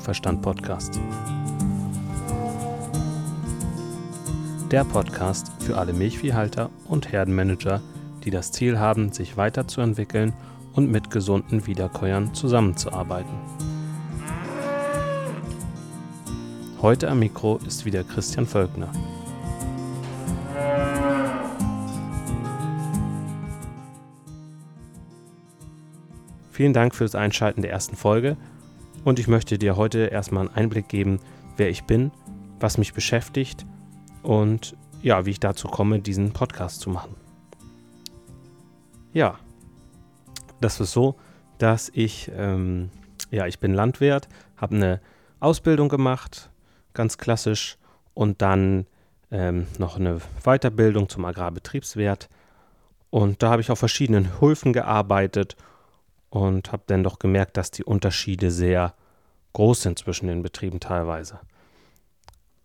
Kuhverstand Podcast. Der Podcast für alle Milchviehhalter und Herdenmanager, die das Ziel haben, sich weiterzuentwickeln und mit gesunden Wiederkäuern zusammenzuarbeiten. Heute am Mikro ist wieder Christian Völkner. Vielen Dank für das Einschalten der ersten Folge und ich möchte dir heute erstmal einen Einblick geben, wer ich bin, was mich beschäftigt und ja, wie ich dazu komme, diesen Podcast zu machen. Ja, das ist so, dass ich, ähm, ja, ich bin Landwirt, habe eine Ausbildung gemacht, ganz klassisch, und dann ähm, noch eine Weiterbildung zum Agrarbetriebswirt. Und da habe ich auf verschiedenen Höfen gearbeitet und habe dann doch gemerkt, dass die Unterschiede sehr groß sind zwischen den Betrieben teilweise.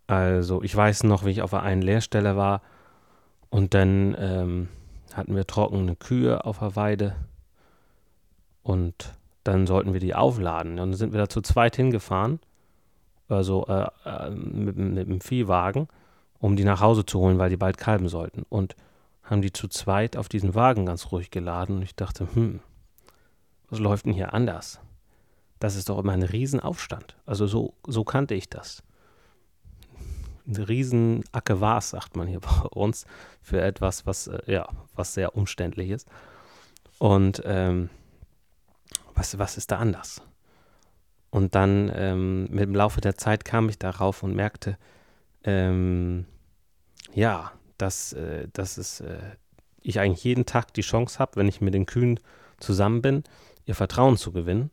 Also ich weiß noch, wie ich auf einer Lehrstelle war und dann ähm, hatten wir trockene Kühe auf der Weide und dann sollten wir die aufladen. Und dann sind wir da zu zweit hingefahren, also äh, äh, mit, mit dem Viehwagen, um die nach Hause zu holen, weil die bald kalben sollten. Und haben die zu zweit auf diesen Wagen ganz ruhig geladen und ich dachte, hm, was läuft denn hier anders? Das ist doch immer ein Riesenaufstand. Also so, so kannte ich das. Ein riesen Ackewars, sagt man hier bei uns, für etwas, was, äh, ja, was sehr umständlich ist. Und ähm, was, was ist da anders? Und dann ähm, mit dem Laufe der Zeit kam ich darauf und merkte, ähm, ja, dass, äh, dass es, äh, ich eigentlich jeden Tag die Chance habe, wenn ich mit den Kühen zusammen bin, ihr Vertrauen zu gewinnen.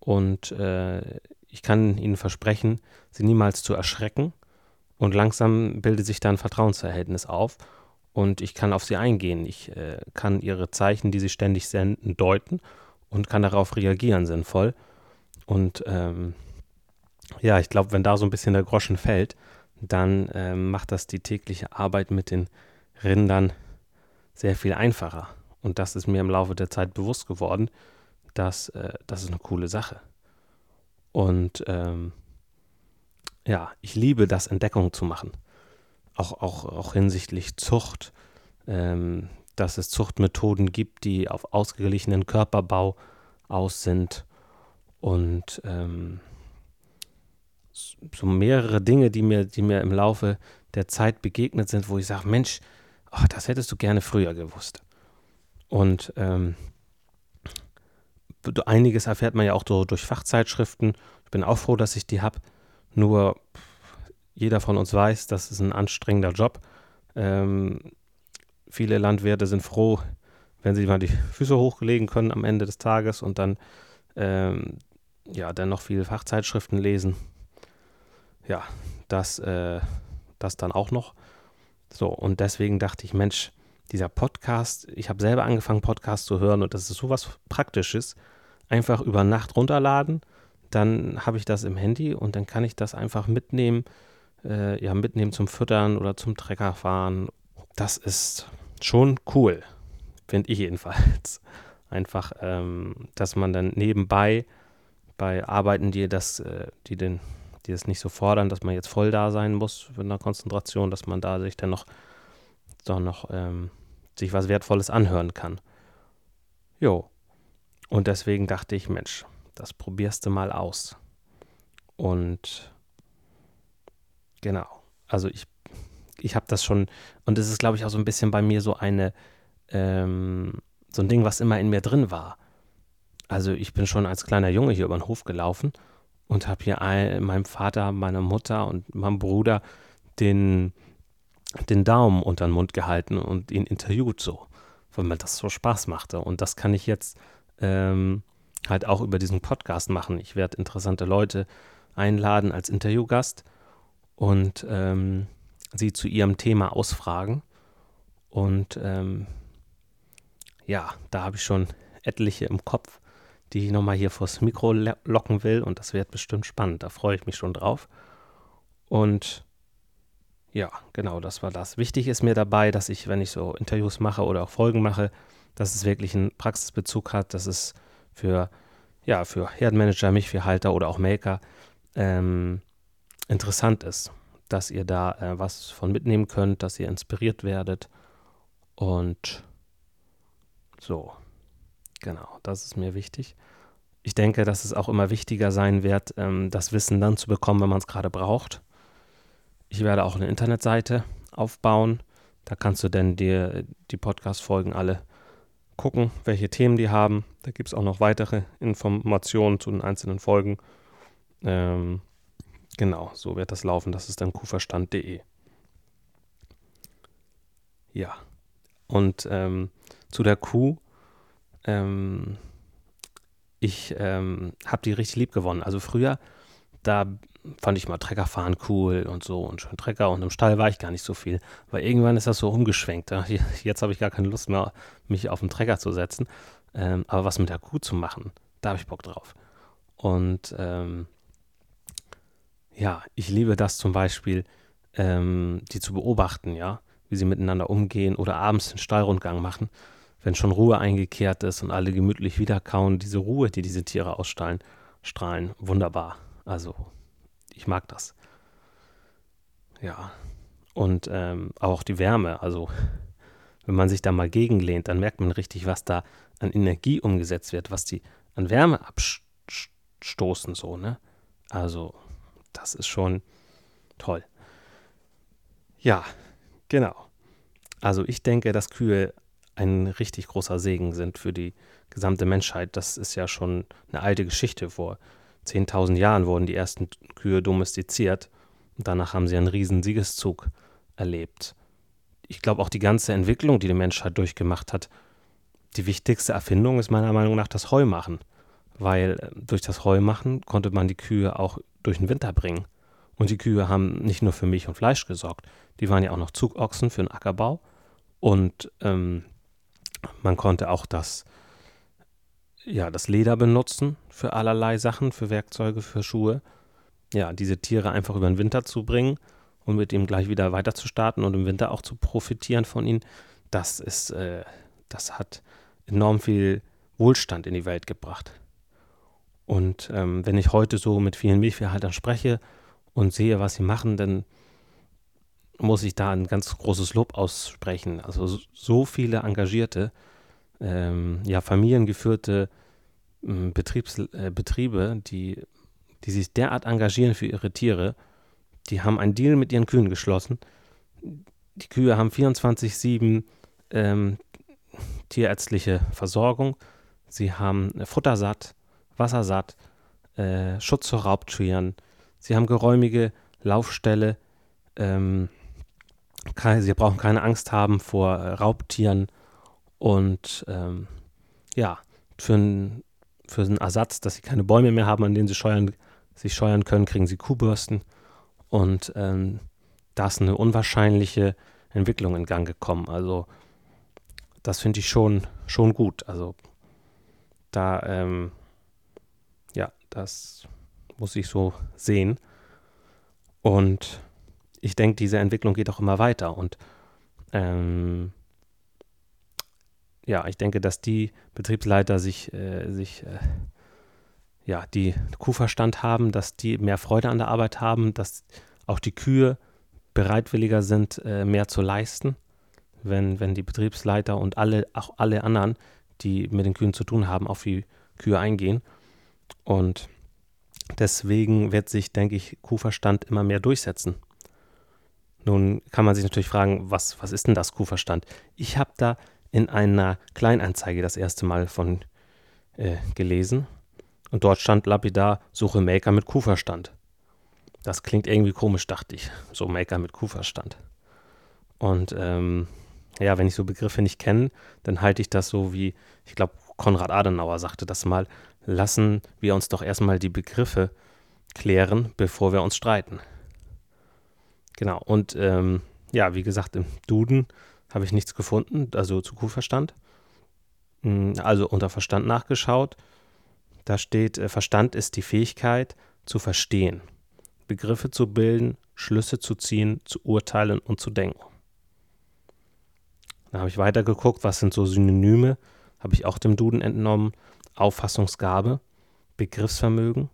Und äh, ich kann ihnen versprechen, sie niemals zu erschrecken. Und langsam bildet sich da ein Vertrauensverhältnis auf. Und ich kann auf sie eingehen. Ich äh, kann ihre Zeichen, die sie ständig senden, deuten und kann darauf reagieren sinnvoll. Und ähm, ja, ich glaube, wenn da so ein bisschen der Groschen fällt, dann ähm, macht das die tägliche Arbeit mit den Rindern sehr viel einfacher. Und das ist mir im Laufe der Zeit bewusst geworden, dass äh, das ist eine coole Sache. Und ähm, ja, ich liebe das, Entdeckungen zu machen. Auch, auch, auch hinsichtlich Zucht, ähm, dass es Zuchtmethoden gibt, die auf ausgeglichenen Körperbau aus sind. Und ähm, so mehrere Dinge, die mir, die mir im Laufe der Zeit begegnet sind, wo ich sage, Mensch, oh, das hättest du gerne früher gewusst. Und ähm, einiges erfährt man ja auch so durch Fachzeitschriften. Ich bin auch froh, dass ich die habe. Nur jeder von uns weiß, das ist ein anstrengender Job. Ähm, viele Landwirte sind froh, wenn sie mal die Füße hochlegen können am Ende des Tages und dann ähm, ja dann noch viele Fachzeitschriften lesen. Ja, das, äh, das dann auch noch. So, und deswegen dachte ich, Mensch, dieser Podcast, ich habe selber angefangen, Podcasts zu hören und das ist sowas Praktisches. Einfach über Nacht runterladen, dann habe ich das im Handy und dann kann ich das einfach mitnehmen, äh, ja, mitnehmen zum Füttern oder zum Treckerfahren. Das ist schon cool, finde ich jedenfalls. Einfach, ähm, dass man dann nebenbei bei Arbeiten, die das, äh, die den, die das nicht so fordern, dass man jetzt voll da sein muss mit einer Konzentration, dass man da sich dann noch, doch noch ähm, sich was Wertvolles anhören kann. Jo. Und deswegen dachte ich, Mensch, das probierst du mal aus. Und genau, also ich, ich habe das schon, und es ist, glaube ich, auch so ein bisschen bei mir so eine, ähm, so ein Ding, was immer in mir drin war. Also ich bin schon als kleiner Junge hier über den Hof gelaufen und habe hier ein, meinem Vater, meiner Mutter und meinem Bruder den den Daumen unter den Mund gehalten und ihn interviewt so, weil mir das so Spaß machte. Und das kann ich jetzt ähm, halt auch über diesen Podcast machen. Ich werde interessante Leute einladen als Interviewgast und ähm, sie zu ihrem Thema ausfragen. Und ähm, ja, da habe ich schon etliche im Kopf, die ich nochmal hier vors Mikro locken will. Und das wird bestimmt spannend. Da freue ich mich schon drauf. Und ja, genau, das war das. Wichtig ist mir dabei, dass ich, wenn ich so Interviews mache oder auch Folgen mache, dass es wirklich einen Praxisbezug hat, dass es für, ja, für Herdenmanager, Milchviehhalter oder auch Melker, ähm, interessant ist, dass ihr da äh, was von mitnehmen könnt, dass ihr inspiriert werdet und so, genau, das ist mir wichtig. Ich denke, dass es auch immer wichtiger sein wird, ähm, das Wissen dann zu bekommen, wenn man es gerade braucht. Ich werde auch eine Internetseite aufbauen. Da kannst du dann dir die Podcast-Folgen alle gucken, welche Themen die haben. Da gibt es auch noch weitere Informationen zu den einzelnen Folgen. Ähm, genau, so wird das laufen. Das ist dann kuverstand.de. Ja, und ähm, zu der Kuh, ähm, ich ähm, habe die richtig lieb gewonnen. Also früher, da fand ich mal Treckerfahren cool und so und schön Trecker und im Stall war ich gar nicht so viel. Weil irgendwann ist das so umgeschwenkt. Jetzt habe ich gar keine Lust mehr, mich auf den Trecker zu setzen. Ähm, aber was mit der Kuh zu machen, da habe ich Bock drauf. Und ähm, ja, ich liebe das zum Beispiel, ähm, die zu beobachten, ja, wie sie miteinander umgehen oder abends den Stallrundgang machen, wenn schon Ruhe eingekehrt ist und alle gemütlich wiederkauen. Diese Ruhe, die diese Tiere ausstrahlen, strahlen, wunderbar. Also ich mag das. Ja. Und ähm, auch die Wärme. Also, wenn man sich da mal gegenlehnt, dann merkt man richtig, was da an Energie umgesetzt wird, was die an Wärme abstoßen, so, ne? Also, das ist schon toll. Ja, genau. Also, ich denke, dass Kühe ein richtig großer Segen sind für die gesamte Menschheit. Das ist ja schon eine alte Geschichte. Vor 10.000 Jahren wurden die ersten Kühe domestiziert und danach haben sie einen riesen Siegeszug erlebt. Ich glaube auch die ganze Entwicklung, die die Menschheit durchgemacht hat, die wichtigste Erfindung ist meiner Meinung nach das Heumachen, weil äh, durch das Heumachen konnte man die Kühe auch durch den Winter bringen. Und die Kühe haben nicht nur für Milch und Fleisch gesorgt, die waren ja auch noch Zugochsen für den Ackerbau und ähm, man konnte auch das ja, das Leder benutzen für allerlei Sachen, für Werkzeuge, für Schuhe. Ja, diese Tiere einfach über den Winter zu bringen und mit ihm gleich wieder weiter zu starten und im Winter auch zu profitieren von ihnen, das ist, äh, das hat enorm viel Wohlstand in die Welt gebracht. Und ähm, wenn ich heute so mit vielen Milchviehhaltern spreche und sehe, was sie machen, dann muss ich da ein ganz großes Lob aussprechen. Also so viele Engagierte, ähm, ja, familiengeführte äh, Betriebs, äh, Betriebe, die, die sich derart engagieren für ihre Tiere, die haben einen Deal mit ihren Kühen geschlossen. Die Kühe haben 24-7 ähm, tierärztliche Versorgung. Sie haben Futtersatt, Wassersatt, äh, Schutz vor Raubtieren. Sie haben geräumige Laufställe. Ähm, sie brauchen keine Angst haben vor äh, Raubtieren und ähm, ja, für, ein, für einen Ersatz, dass sie keine Bäume mehr haben, an denen sie scheuern, sich scheuern können, kriegen sie Kuhbürsten. Und ähm, da ist eine unwahrscheinliche Entwicklung in Gang gekommen. Also das finde ich schon, schon gut. Also da, ähm, ja, das muss ich so sehen. Und ich denke, diese Entwicklung geht auch immer weiter. Und ähm, ja, ich denke, dass die Betriebsleiter sich, äh, sich äh, ja, die Kuhverstand haben, dass die mehr Freude an der Arbeit haben, dass auch die Kühe bereitwilliger sind, äh, mehr zu leisten, wenn, wenn die Betriebsleiter und alle, auch alle anderen, die mit den Kühen zu tun haben, auf die Kühe eingehen. Und deswegen wird sich, denke ich, Kuhverstand immer mehr durchsetzen. Nun kann man sich natürlich fragen, was, was ist denn das Kuhverstand? Ich habe da in einer Kleinanzeige das erste Mal von äh, gelesen. Und dort stand lapidar, suche Maker mit Kuhverstand. Das klingt irgendwie komisch, dachte ich. So Maker mit Kuhverstand. Und ähm, ja, wenn ich so Begriffe nicht kenne, dann halte ich das so wie, ich glaube, Konrad Adenauer sagte das mal, lassen wir uns doch erstmal die Begriffe klären, bevor wir uns streiten. Genau, und ähm, ja, wie gesagt, im Duden habe ich nichts gefunden, also zu Kuhverstand. Hm, also unter Verstand nachgeschaut. Da steht, äh, Verstand ist die Fähigkeit zu verstehen, Begriffe zu bilden, Schlüsse zu ziehen, zu urteilen und zu denken. Da habe ich weitergeguckt, was sind so Synonyme, habe ich auch dem Duden entnommen. Auffassungsgabe, Begriffsvermögen,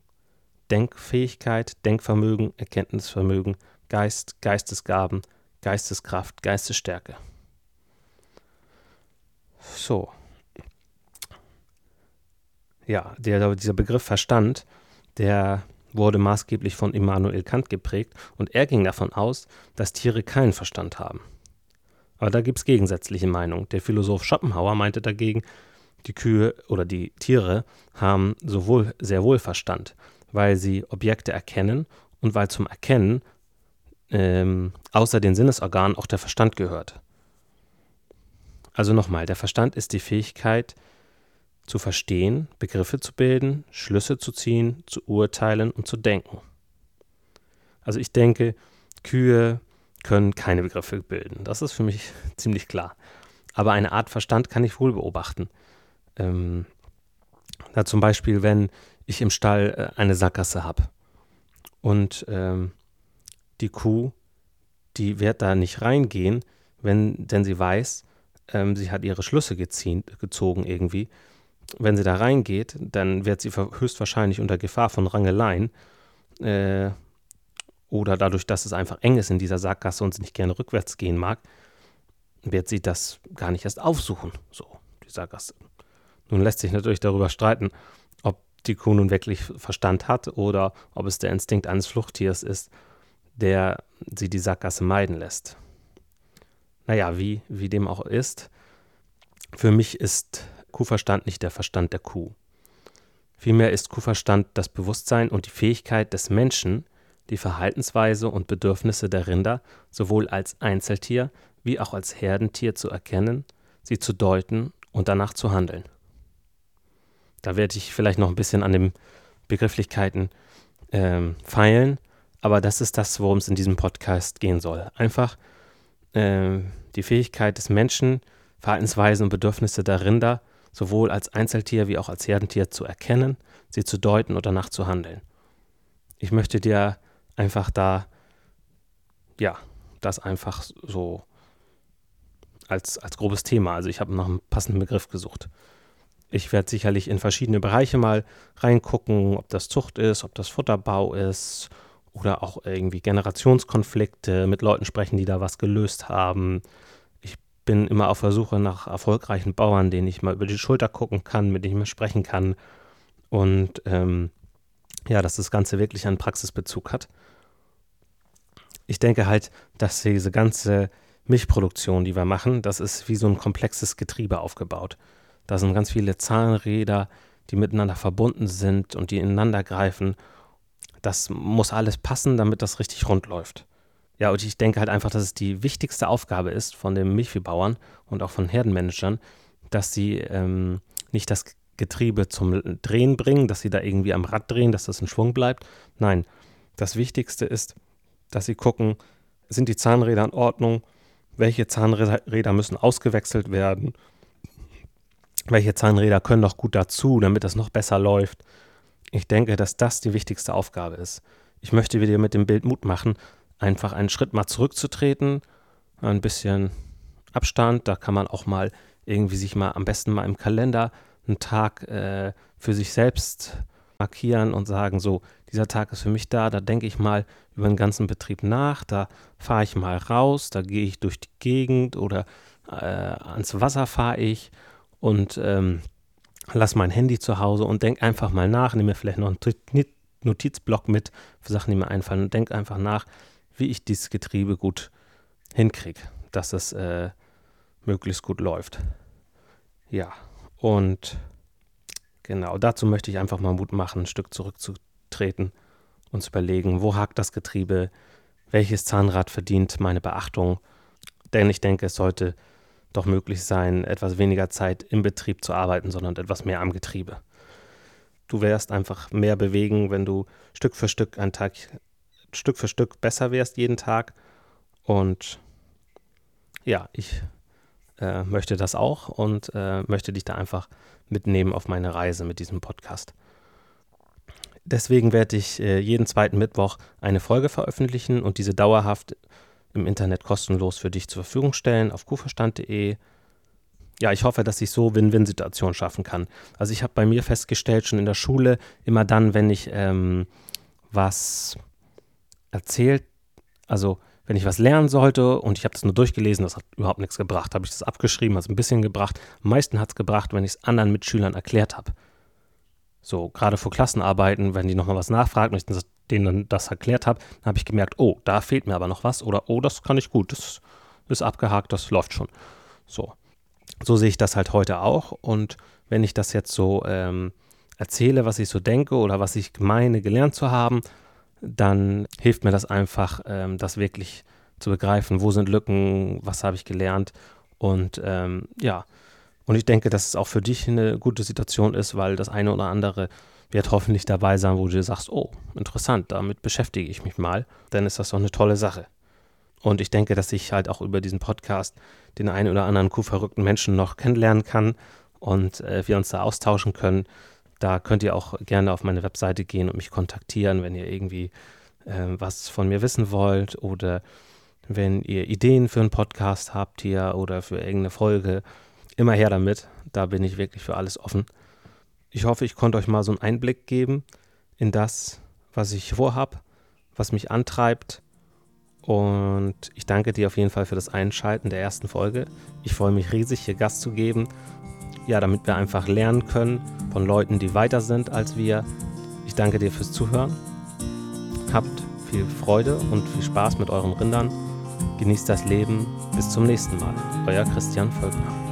Denkfähigkeit, Denkvermögen, Erkenntnisvermögen, Geist, Geistesgaben, Geisteskraft, Geistesstärke. So. Ja, der, dieser Begriff Verstand, der wurde maßgeblich von Immanuel Kant geprägt und er ging davon aus, dass Tiere keinen Verstand haben. Aber da gibt es gegensätzliche Meinungen. Der Philosoph Schopenhauer meinte dagegen, die Kühe oder die Tiere haben sowohl sehr wohl Verstand, weil sie Objekte erkennen und weil zum Erkennen ähm, außer den Sinnesorganen auch der Verstand gehört. Also nochmal, der Verstand ist die Fähigkeit zu verstehen, Begriffe zu bilden, Schlüsse zu ziehen, zu urteilen und zu denken. Also ich denke, Kühe können keine Begriffe bilden. Das ist für mich ziemlich klar. Aber eine Art Verstand kann ich wohl beobachten. Ähm, da zum Beispiel, wenn ich im Stall äh, eine Sackgasse habe und ähm, die Kuh, die wird da nicht reingehen, wenn, denn sie weiß, ähm, sie hat ihre Schlüsse geziehen, gezogen irgendwie. Wenn sie da reingeht, dann wird sie höchstwahrscheinlich unter Gefahr von Rangeleien äh, oder dadurch, dass es einfach eng ist in dieser Sackgasse und sie nicht gerne rückwärts gehen mag, wird sie das gar nicht erst aufsuchen, so die Sackgasse. Nun lässt sich natürlich darüber streiten, ob die Kuh nun wirklich Verstand hat oder ob es der Instinkt eines Fluchttiers ist, der sie die Sackgasse meiden lässt. Naja, wie, wie dem auch ist, für mich ist Kuhverstand nicht der Verstand der Kuh. Vielmehr ist Kuhverstand das Bewusstsein und die Fähigkeit des Menschen, die Verhaltensweise und Bedürfnisse der Rinder sowohl als Einzeltier wie auch als Herdentier zu erkennen, sie zu deuten und danach zu handeln. Da werde ich vielleicht noch ein bisschen an den Begrifflichkeiten ähm, feilen, aber das ist das, worum es in diesem Podcast gehen soll. Einfach äh, die Fähigkeit des Menschen, Verhaltensweisen und Bedürfnisse der Rinder sowohl als Einzeltier wie auch als Herdentier zu erkennen, sie zu deuten oder danach zu handeln. Ich möchte dir einfach da, ja, das einfach so als, als grobes Thema. Also ich habe nach einem passenden Begriff gesucht. Ich werde sicherlich in verschiedene Bereiche mal reingucken, ob das Zucht ist, ob das Futterbau ist oder auch irgendwie Generationskonflikte mit Leuten sprechen, die da was gelöst haben. Ich bin immer auf der Suche nach erfolgreichen Bauern, denen ich mal über die Schulter gucken kann, mit denen ich mal sprechen kann. Und ähm, ja, dass das Ganze wirklich einen Praxisbezug hat. Ich denke halt, dass diese ganze Milchproduktion, die wir machen, das ist wie so ein komplexes Getriebe aufgebaut. Da sind ganz viele Zahnräder, die miteinander verbunden sind und die ineinander greifen. Das muss alles passen, damit das richtig rund läuft. Ja, und ich denke halt einfach, dass es die wichtigste Aufgabe ist von den Milchviehbauern und auch von Herdenmanagern, dass sie ähm, nicht das Getriebe zum Drehen bringen, dass sie da irgendwie am Rad drehen, dass das in Schwung bleibt. Nein, das Wichtigste ist, dass sie gucken, sind die Zahnräder in Ordnung, welche Zahnräder müssen ausgewechselt werden, welche Zahnräder können noch gut dazu, damit das noch besser läuft. Ich denke, dass das die wichtigste Aufgabe ist. Ich möchte dir mit dem Bild Mut machen, einfach einen Schritt mal zurückzutreten, ein bisschen Abstand, da kann man auch mal irgendwie sich mal am besten mal im Kalender einen Tag äh, für sich selbst markieren und sagen, so, dieser Tag ist für mich da, da denke ich mal über den ganzen Betrieb nach, da fahre ich mal raus, da gehe ich durch die Gegend oder äh, ans Wasser fahre ich. Und ähm, lass mein Handy zu Hause und denk einfach mal nach, nehme mir vielleicht noch einen Notizblock mit für Sachen, die mir einfallen und denk einfach nach, wie ich dieses Getriebe gut hinkriege, dass es äh, möglichst gut läuft. Ja, und genau dazu möchte ich einfach mal Mut machen, ein Stück zurückzutreten und zu überlegen, wo hakt das Getriebe, welches Zahnrad verdient meine Beachtung. Denn ich denke, es sollte doch möglich sein, etwas weniger Zeit im Betrieb zu arbeiten, sondern etwas mehr am Getriebe. Du wärst einfach mehr bewegen, wenn du Stück für Stück ein Tag, Stück für Stück besser wärst jeden Tag. Und ja, ich äh, möchte das auch und äh, möchte dich da einfach mitnehmen auf meine Reise mit diesem Podcast. Deswegen werde ich äh, jeden zweiten Mittwoch eine Folge veröffentlichen und diese dauerhaft im Internet kostenlos für dich zur Verfügung stellen auf kuhverstand.de. Ja, ich hoffe, dass ich so Win-Win-Situationen schaffen kann. Also ich habe bei mir festgestellt, schon in der Schule, immer dann, wenn ich ähm, was erzählt, also wenn ich was lernen sollte und ich habe das nur durchgelesen, das hat überhaupt nichts gebracht, habe ich das abgeschrieben, hat es ein bisschen gebracht. Am meisten hat es gebracht, wenn ich es anderen Mitschülern erklärt habe. So, gerade vor Klassenarbeiten, wenn die nochmal was nachfragen und ich denen das erklärt habe, dann habe ich gemerkt, oh, da fehlt mir aber noch was oder oh, das kann ich gut, das ist abgehakt, das läuft schon. So. So sehe ich das halt heute auch und wenn ich das jetzt so ähm, erzähle, was ich so denke oder was ich meine gelernt zu haben, dann hilft mir das einfach, ähm, das wirklich zu begreifen, wo sind Lücken, was habe ich gelernt und ähm, ja, und ich denke, dass es auch für dich eine gute Situation ist, weil das eine oder andere wird hoffentlich dabei sein, wo du sagst, oh, interessant, damit beschäftige ich mich mal, dann ist das doch eine tolle Sache. Und ich denke, dass ich halt auch über diesen Podcast den einen oder anderen kuhverrückten Menschen noch kennenlernen kann und äh, wir uns da austauschen können. Da könnt ihr auch gerne auf meine Webseite gehen und mich kontaktieren, wenn ihr irgendwie äh, was von mir wissen wollt oder wenn ihr Ideen für einen Podcast habt hier oder für irgendeine Folge. Immer her damit. Da bin ich wirklich für alles offen. Ich hoffe, ich konnte euch mal so einen Einblick geben in das, was ich vorhab, was mich antreibt. Und ich danke dir auf jeden Fall für das Einschalten der ersten Folge. Ich freue mich riesig, hier Gast zu geben ja, damit wir einfach lernen können von Leuten, die weiter sind als wir. Ich danke dir fürs Zuhören. Habt viel Freude und viel Spaß mit euren Rindern. Genießt das Leben. Bis zum nächsten Mal. Euer Christian Völkner.